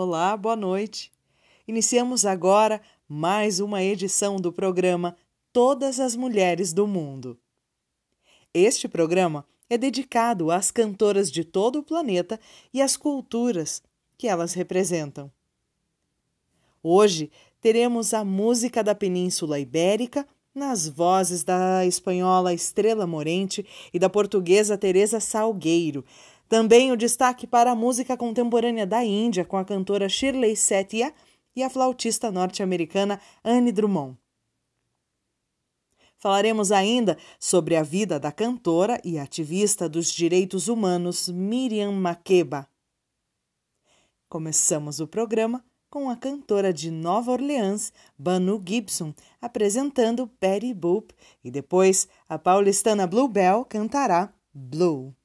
Olá, boa noite. Iniciamos agora mais uma edição do programa Todas as Mulheres do Mundo. Este programa é dedicado às cantoras de todo o planeta e às culturas que elas representam. Hoje teremos a música da Península Ibérica nas vozes da espanhola Estrela Morente e da portuguesa Teresa Salgueiro. Também o destaque para a música contemporânea da Índia com a cantora Shirley Setia e a flautista norte-americana Anne Drummond. Falaremos ainda sobre a vida da cantora e ativista dos direitos humanos Miriam Makeba. Começamos o programa com a cantora de Nova Orleans, Banu Gibson, apresentando Betty Boop e depois a paulistana Bluebell cantará Blue.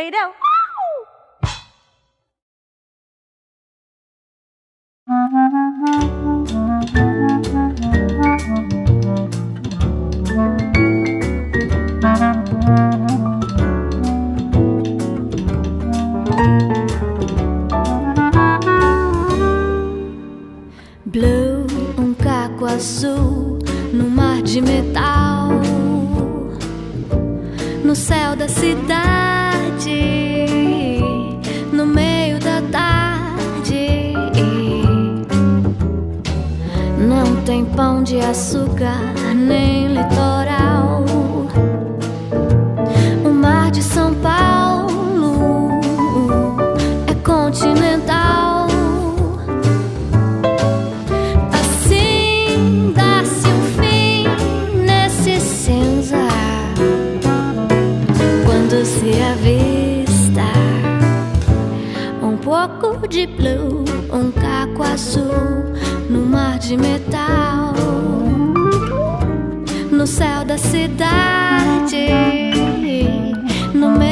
fade out. no céu da cidade. No meu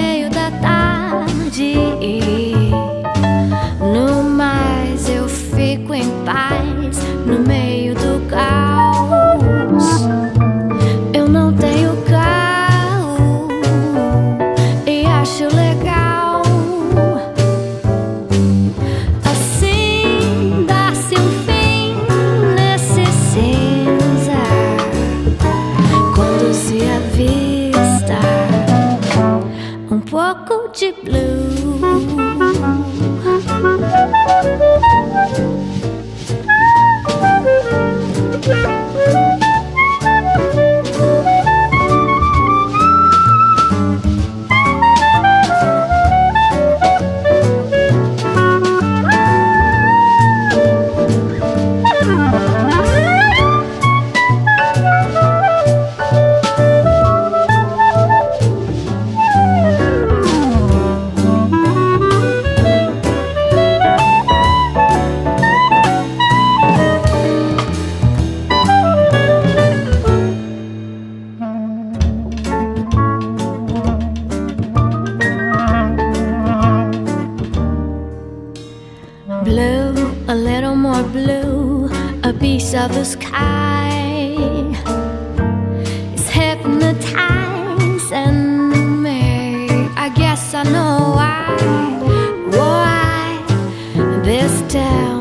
a little more blue, a piece of the sky. It's hypnotizing me. I guess I know why. Why this town,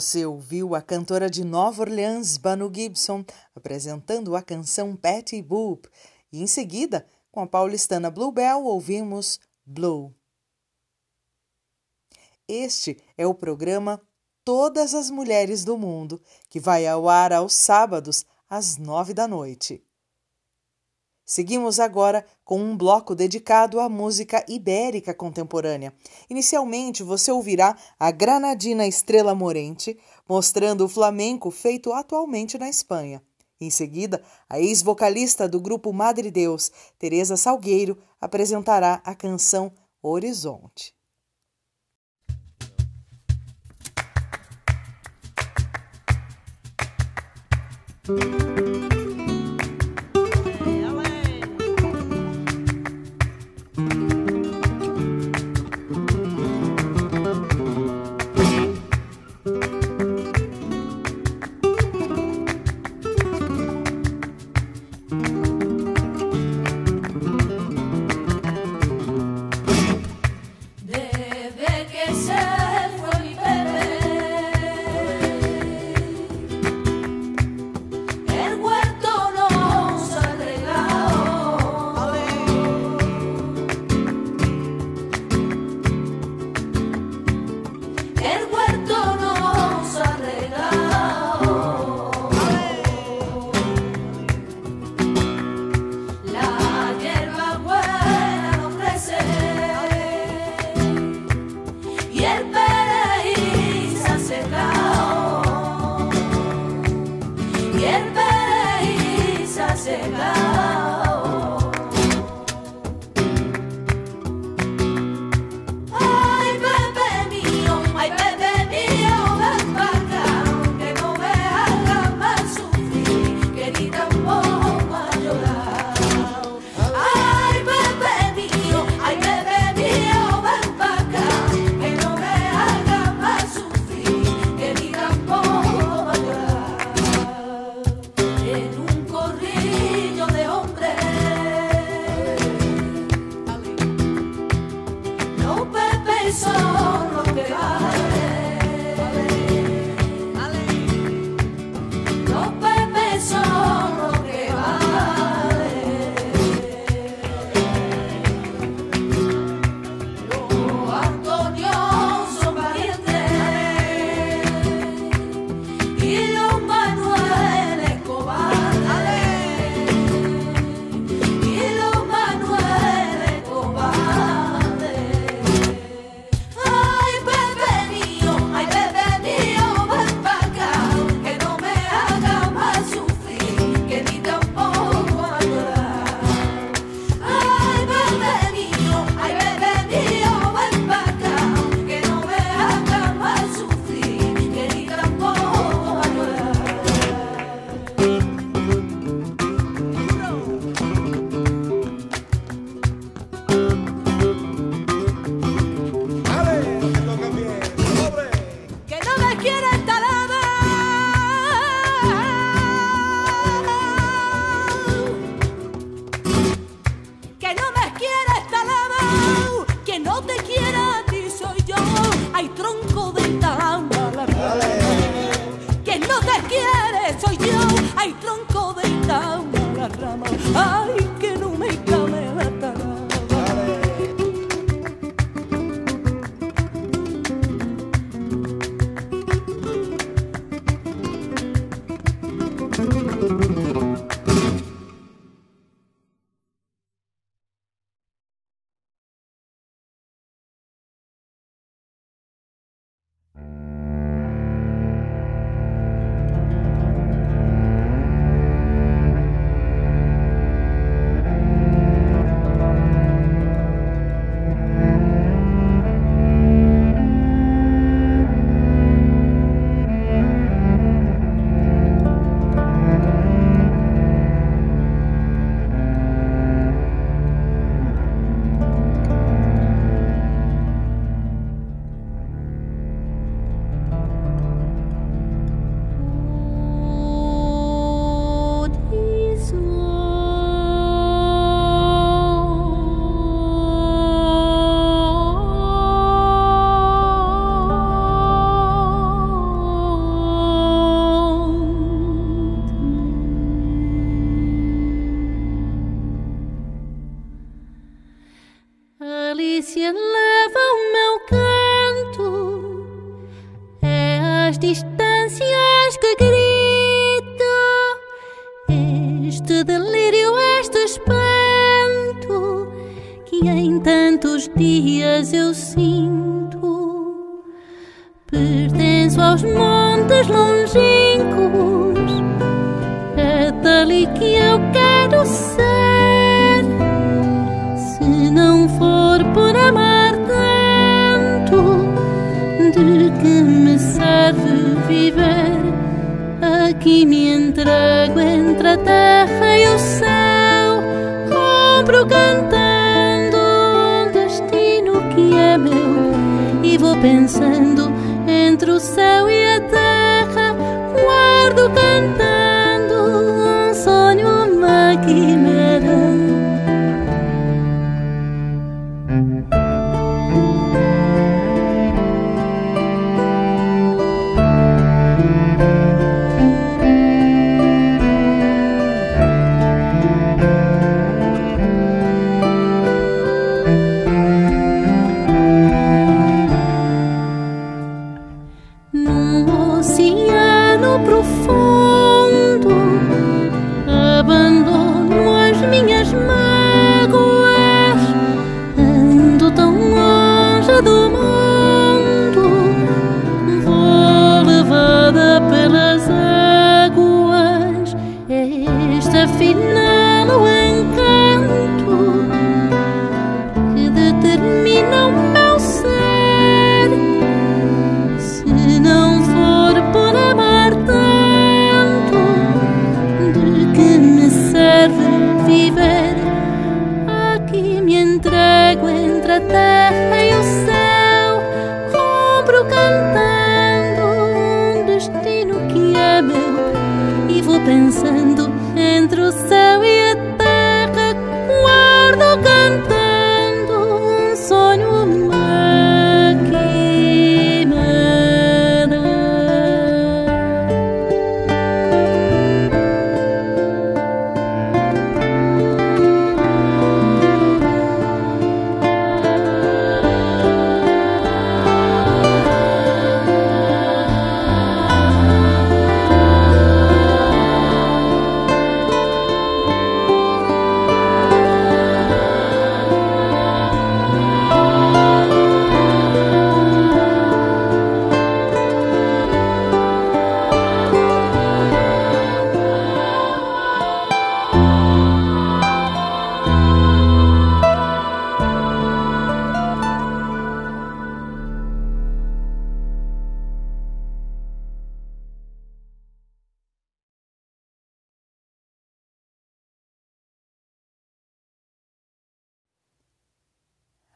Você ouviu a cantora de Nova Orleans, Banu Gibson, apresentando a canção Patty Boop, e em seguida, com a paulistana Bluebell, ouvimos Blue. Este é o programa Todas as Mulheres do Mundo, que vai ao ar aos sábados, às nove da noite. Seguimos agora com um bloco dedicado à música ibérica contemporânea. Inicialmente, você ouvirá a granadina Estrela Morente, mostrando o flamenco feito atualmente na Espanha. Em seguida, a ex-vocalista do grupo Madre Deus, Teresa Salgueiro, apresentará a canção Horizonte. Terra e o céu, compro cantando um destino que é meu e vou pensando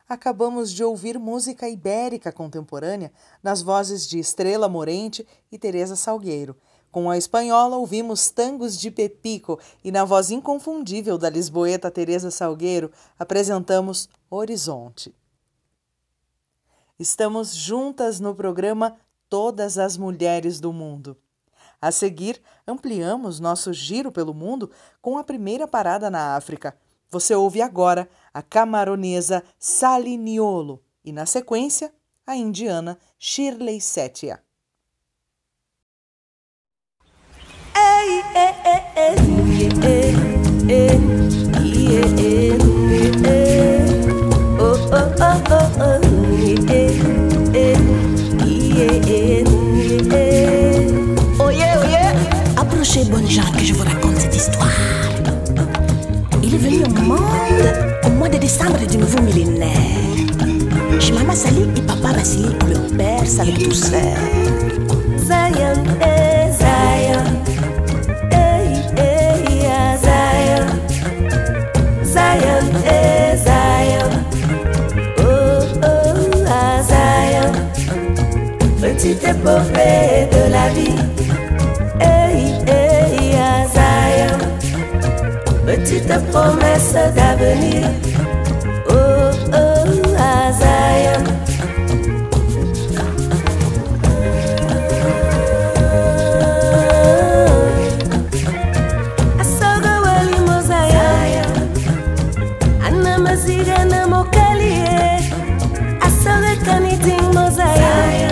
Acabamos de ouvir música ibérica contemporânea nas vozes de Estrela Morente e Teresa Salgueiro. Com a espanhola ouvimos Tangos de Pepico e na voz inconfundível da lisboeta Teresa Salgueiro apresentamos Horizonte. Estamos juntas no programa Todas as Mulheres do Mundo. A seguir, ampliamos nosso giro pelo mundo com a primeira parada na África. Você ouve agora a camaronesa Saliniolo e, na sequência, a indiana Shirley Setia. Approchez, bonne gens, que je vous raconte cette histoire. Il est venu au monde au mois de décembre du nouveau millénaire. Chez Maman Sali et Papa Vassili, le père avec douceur. Zion, eh, Zion. Eh, eh, yeah, Zion. Zion, eh, Zion. Oh, oh, ah, Zion. Épopée de la vie? petite promesse d'avenir. Oh, oh, à Zion. Zigana mokalie asoge kaniting mozaya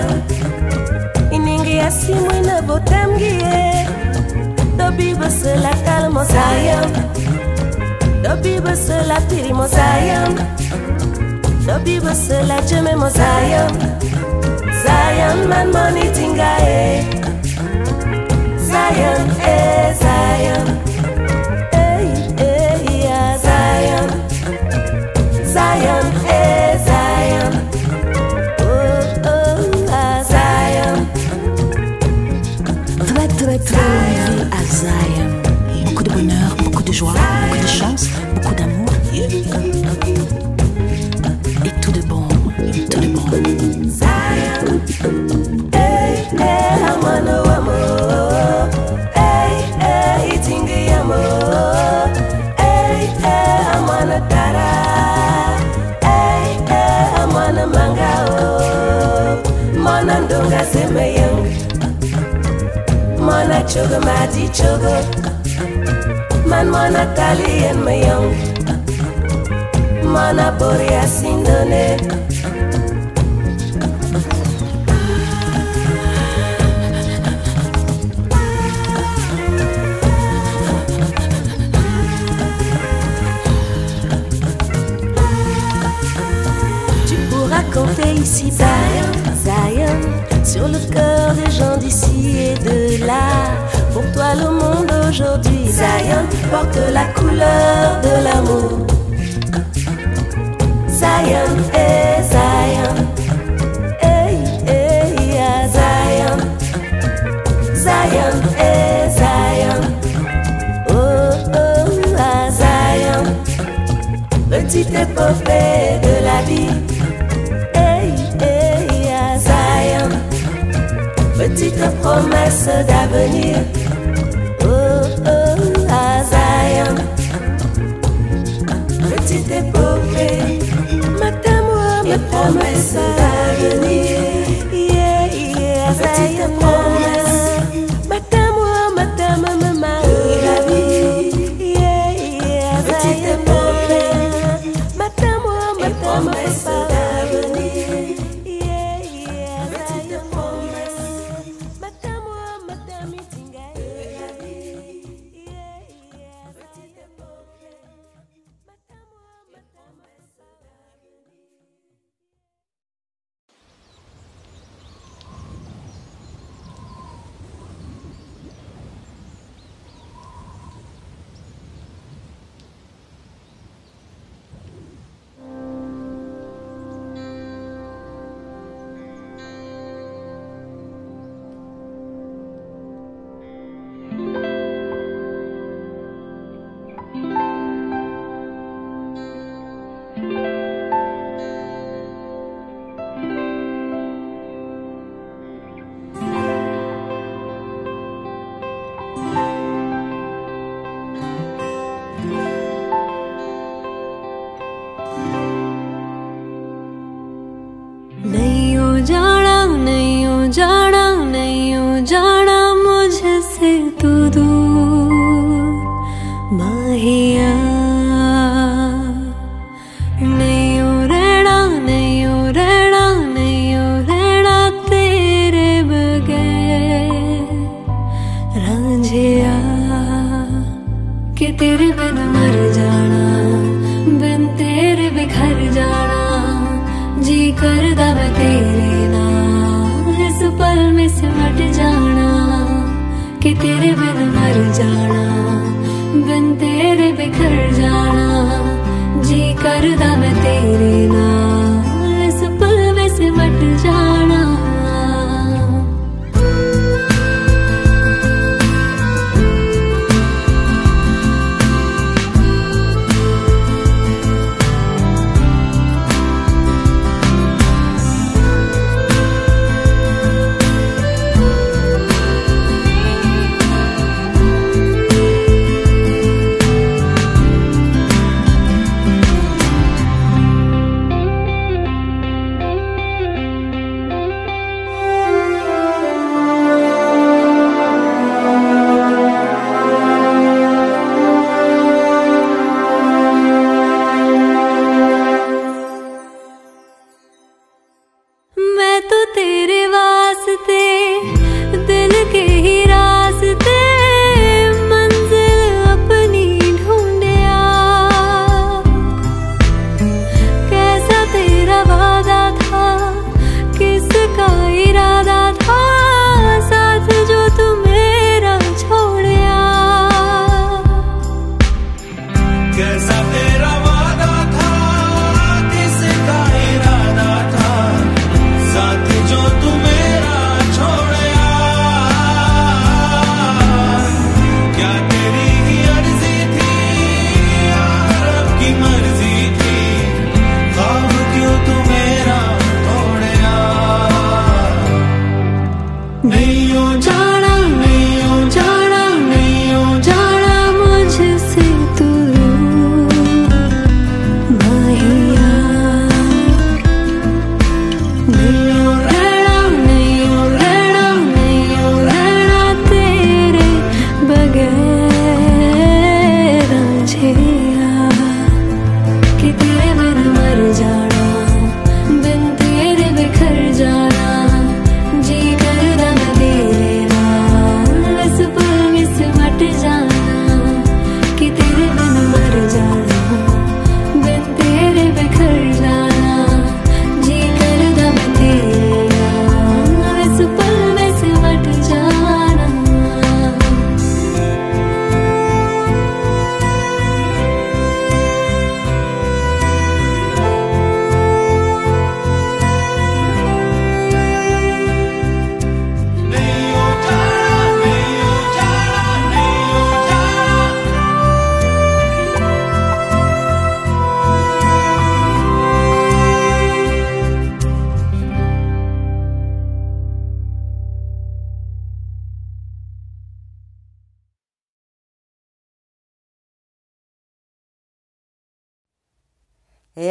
iningi asimwe na Dobi bese la piri mo sayang Dobi bese la jeme mo sayang Zion man money tinga eh Zion eh Zion. Eh eh yeah Zion. Zion eh Zion. Oh oh ah Zion. Très très très longue vie à Zion. Beaucoup de bonheur, beaucoup de joie, Mana ndonga sema yangu. Mana choga madi choga Man mana kali en mayang Mana bori asindone Mana Toi le monde aujourd'hui. Zion porte la couleur de l'amour. Zion, eh Zion. Hey, hey, yeah, Zion. Zion, eh Zion. Oh, oh, ah, Zion. Petite épopée de la vie. Petite promesse d'avenir. promesse d'avenir. Yeah, yeah, veille à moi.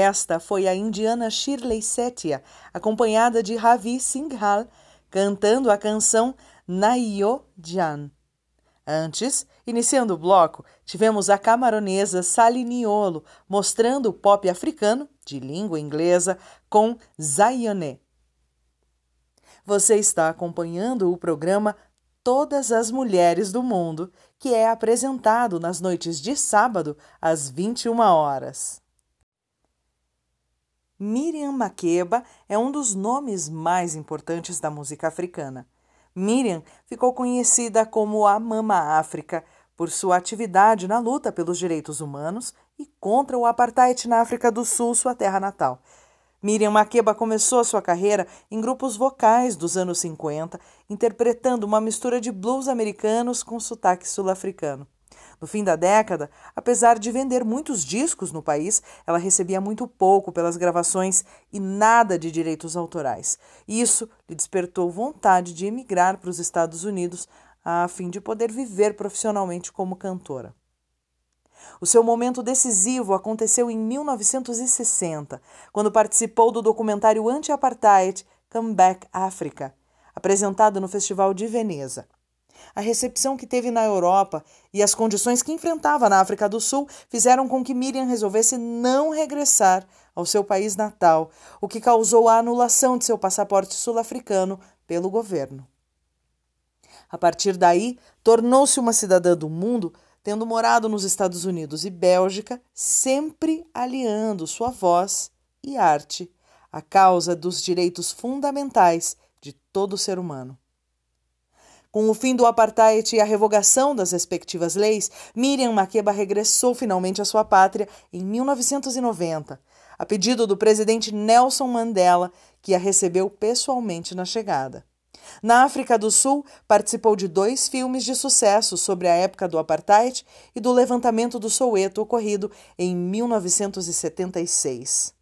Esta foi a indiana Shirley Setia, acompanhada de Ravi Singhal, cantando a canção Naiyo Jan. Antes, iniciando o bloco, tivemos a camaronesa Sally Niolo mostrando o pop africano, de língua inglesa, com Zayone. Você está acompanhando o programa Todas as Mulheres do Mundo, que é apresentado nas noites de sábado às 21 horas. Miriam Makeba é um dos nomes mais importantes da música africana. Miriam ficou conhecida como a Mama África por sua atividade na luta pelos direitos humanos e contra o apartheid na África do Sul, sua terra natal. Miriam Makeba começou sua carreira em grupos vocais dos anos 50, interpretando uma mistura de blues americanos com sotaque sul-africano. No fim da década, apesar de vender muitos discos no país, ela recebia muito pouco pelas gravações e nada de direitos autorais. Isso lhe despertou vontade de emigrar para os Estados Unidos a fim de poder viver profissionalmente como cantora. O seu momento decisivo aconteceu em 1960, quando participou do documentário anti-apartheid Come Back Africa, apresentado no Festival de Veneza. A recepção que teve na Europa e as condições que enfrentava na África do Sul fizeram com que Miriam resolvesse não regressar ao seu país natal, o que causou a anulação de seu passaporte sul-africano pelo governo. A partir daí, tornou-se uma cidadã do mundo, tendo morado nos Estados Unidos e Bélgica, sempre aliando sua voz e arte à causa dos direitos fundamentais de todo ser humano. Com o fim do apartheid e a revogação das respectivas leis, Miriam Makeba regressou finalmente à sua pátria em 1990, a pedido do presidente Nelson Mandela, que a recebeu pessoalmente na chegada. Na África do Sul, participou de dois filmes de sucesso sobre a época do apartheid e do levantamento do Soweto ocorrido em 1976.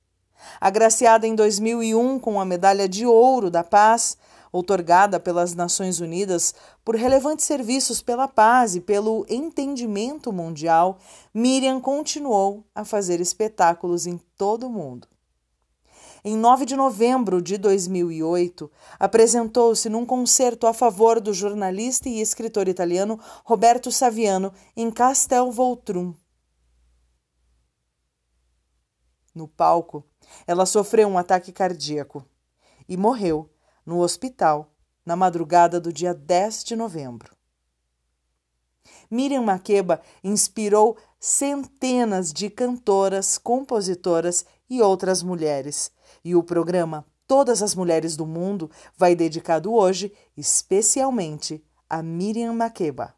Agraciada em 2001 com a Medalha de Ouro da Paz, outorgada pelas Nações Unidas por relevantes serviços pela paz e pelo entendimento mundial, Miriam continuou a fazer espetáculos em todo o mundo. Em 9 de novembro de 2008, apresentou-se num concerto a favor do jornalista e escritor italiano Roberto Saviano em Castel Voltrum. No palco, ela sofreu um ataque cardíaco e morreu no hospital na madrugada do dia 10 de novembro. Miriam Makeba inspirou centenas de cantoras, compositoras e outras mulheres, e o programa Todas as Mulheres do Mundo vai dedicado hoje especialmente a Miriam Makeba.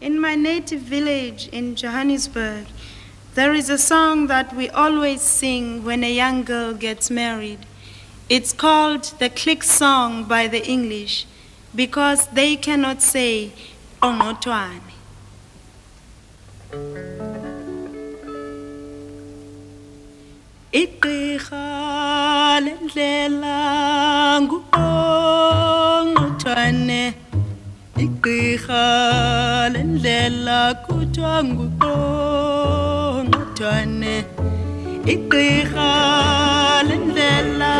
In my native village in Johannesburg, there is a song that we always sing when a young girl gets married. It's called the click song by the English because they cannot say oh, onotwane. Igqirha lendlela nguqongqothwane oh, Igqirha lendlela kuthiwa nguqongqothwane oh, Igqirha lendlela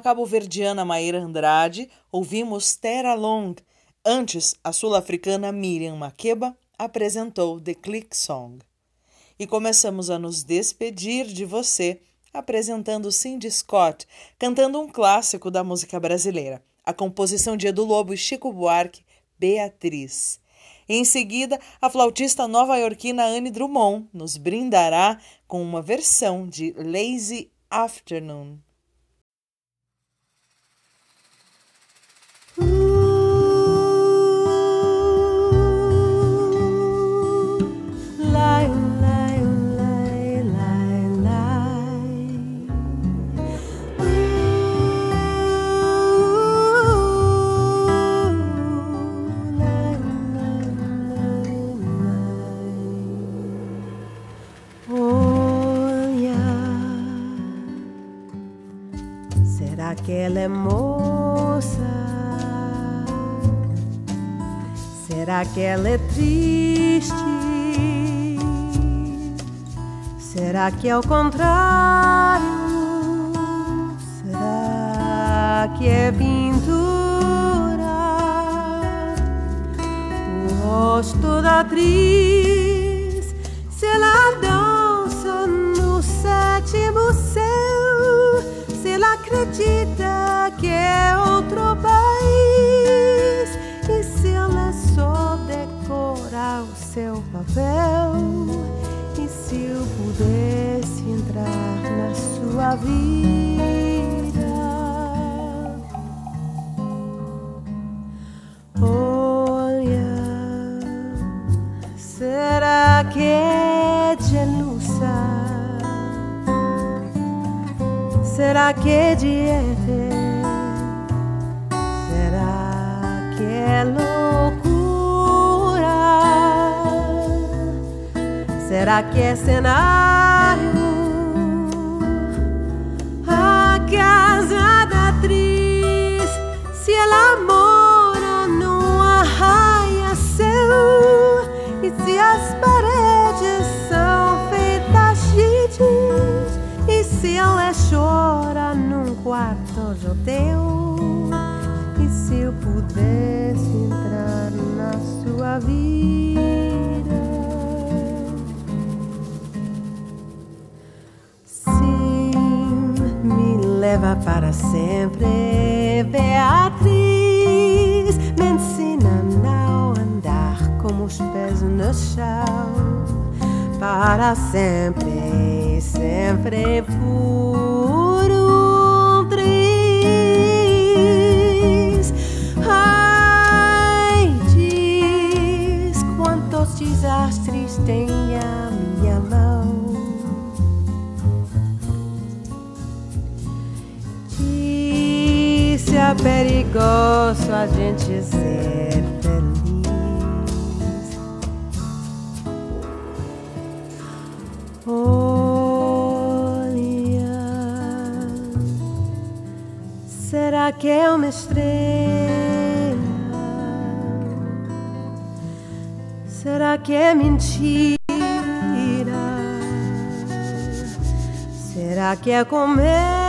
a cabo-verdiana Maíra Andrade, ouvimos Terra Long. Antes, a sul-africana Miriam Makeba apresentou The Click Song. E começamos a nos despedir de você apresentando Cindy Scott, cantando um clássico da música brasileira, a composição de Edu Lobo e Chico Buarque, Beatriz. Em seguida, a flautista nova-iorquina Anne Drummond nos brindará com uma versão de Lazy Afternoon. Será que ela é moça? Será que ela é triste? Será que é o contrário? Será que é pintura? O rosto da atriz, se ela dança no sétimo céu, acredita que é outro país e se ela só decorar o seu papel. E se eu pudesse entrar na sua vida? Será que é diete? Será que é loucura? Será que é cenário? leva para sempre. Beatriz, me ensina não a andar com os pés no chão. Para sempre, sempre a gente ser feliz. Olha, será que é uma estrela? Será que é mentira? Será que é comer?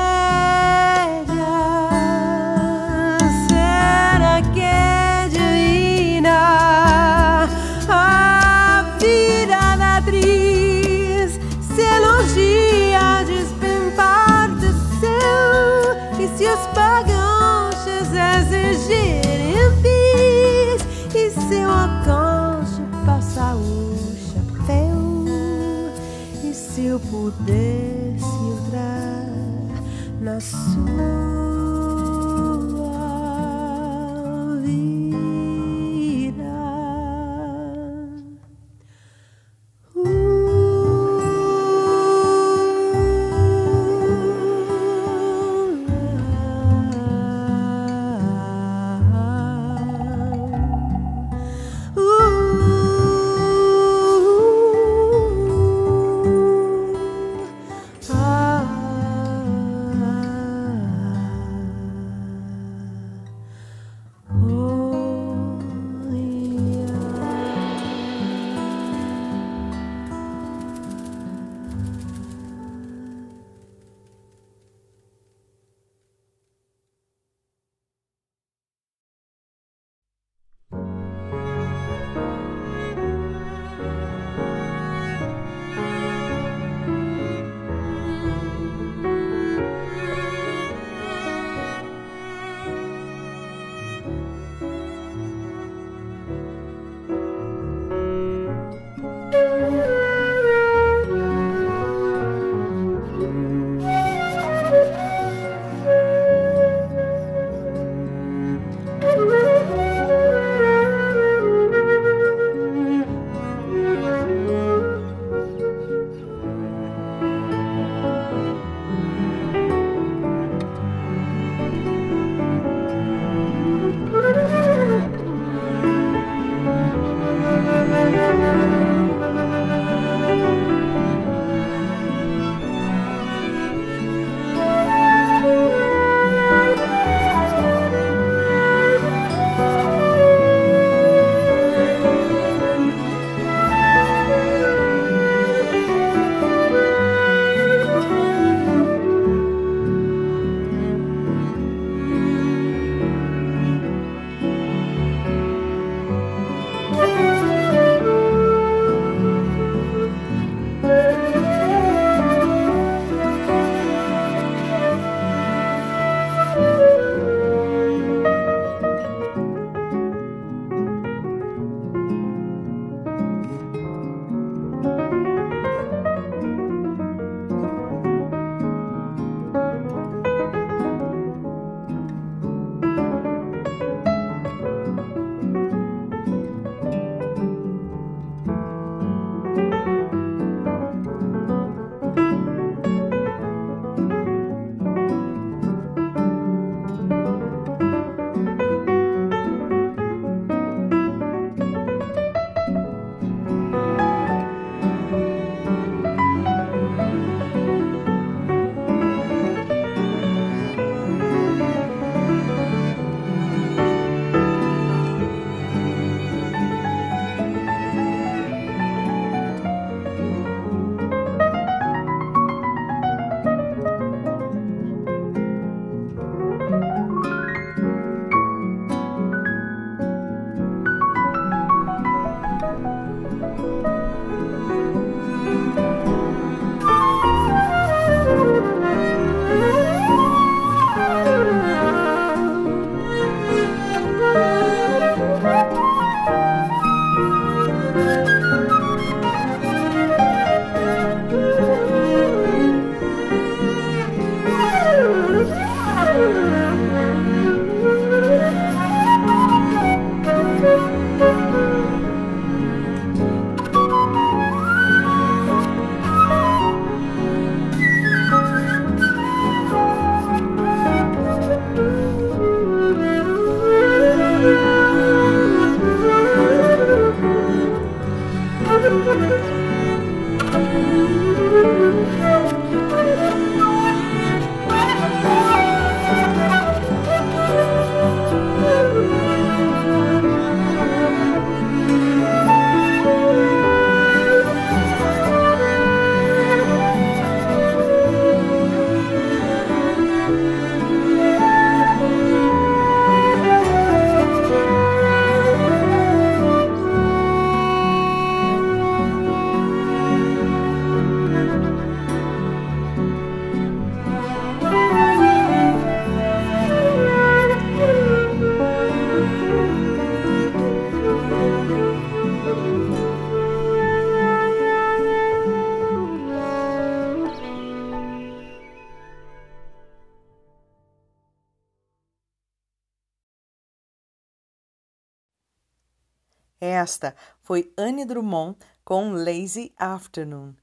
Esta foi Anne Drummond com Lazy Afternoon.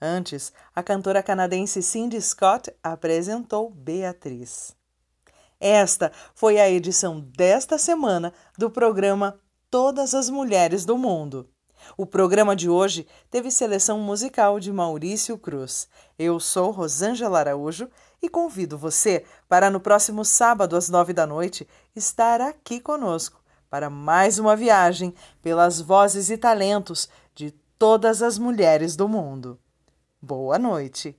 Antes, a cantora canadense Cindy Scott apresentou Beatriz. Esta foi a edição desta semana do programa Todas as Mulheres do Mundo. O programa de hoje teve seleção musical de Maurício Cruz. Eu sou Rosângela Araújo e convido você para no próximo sábado às nove da noite estar aqui conosco para mais uma viagem pelas vozes e talentos de todas as mulheres do mundo. Boa noite!